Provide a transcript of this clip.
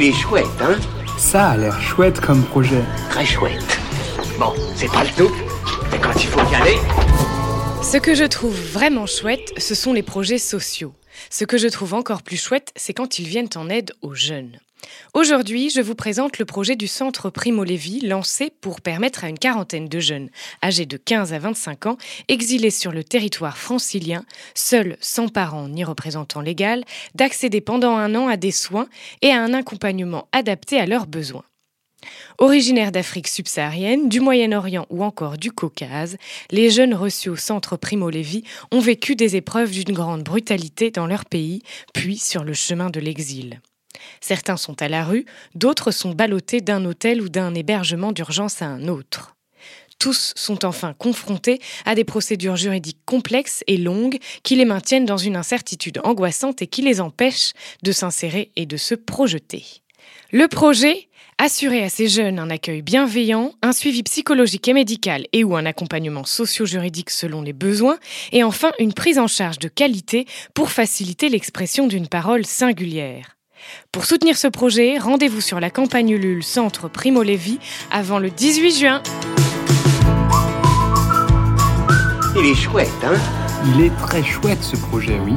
Il est chouette, hein Ça a l'air chouette comme projet. Très chouette. Bon, c'est pas le tout, mais quand il faut y aller... Ce que je trouve vraiment chouette, ce sont les projets sociaux. Ce que je trouve encore plus chouette, c'est quand ils viennent en aide aux jeunes. Aujourd'hui, je vous présente le projet du centre Primo Levi lancé pour permettre à une quarantaine de jeunes âgés de 15 à 25 ans exilés sur le territoire francilien, seuls, sans parents ni représentants légal, d'accéder pendant un an à des soins et à un accompagnement adapté à leurs besoins. Originaires d'Afrique subsaharienne, du Moyen-Orient ou encore du Caucase, les jeunes reçus au centre Primo Levi ont vécu des épreuves d'une grande brutalité dans leur pays, puis sur le chemin de l'exil. Certains sont à la rue, d'autres sont ballottés d'un hôtel ou d'un hébergement d'urgence à un autre. Tous sont enfin confrontés à des procédures juridiques complexes et longues qui les maintiennent dans une incertitude angoissante et qui les empêchent de s'insérer et de se projeter. Le projet Assurer à ces jeunes un accueil bienveillant, un suivi psychologique et médical et ou un accompagnement socio-juridique selon les besoins, et enfin une prise en charge de qualité pour faciliter l'expression d'une parole singulière. Pour soutenir ce projet, rendez-vous sur la campagne Ulule Centre Primo Levi avant le 18 juin. Il est chouette, hein? Il est très chouette ce projet, oui.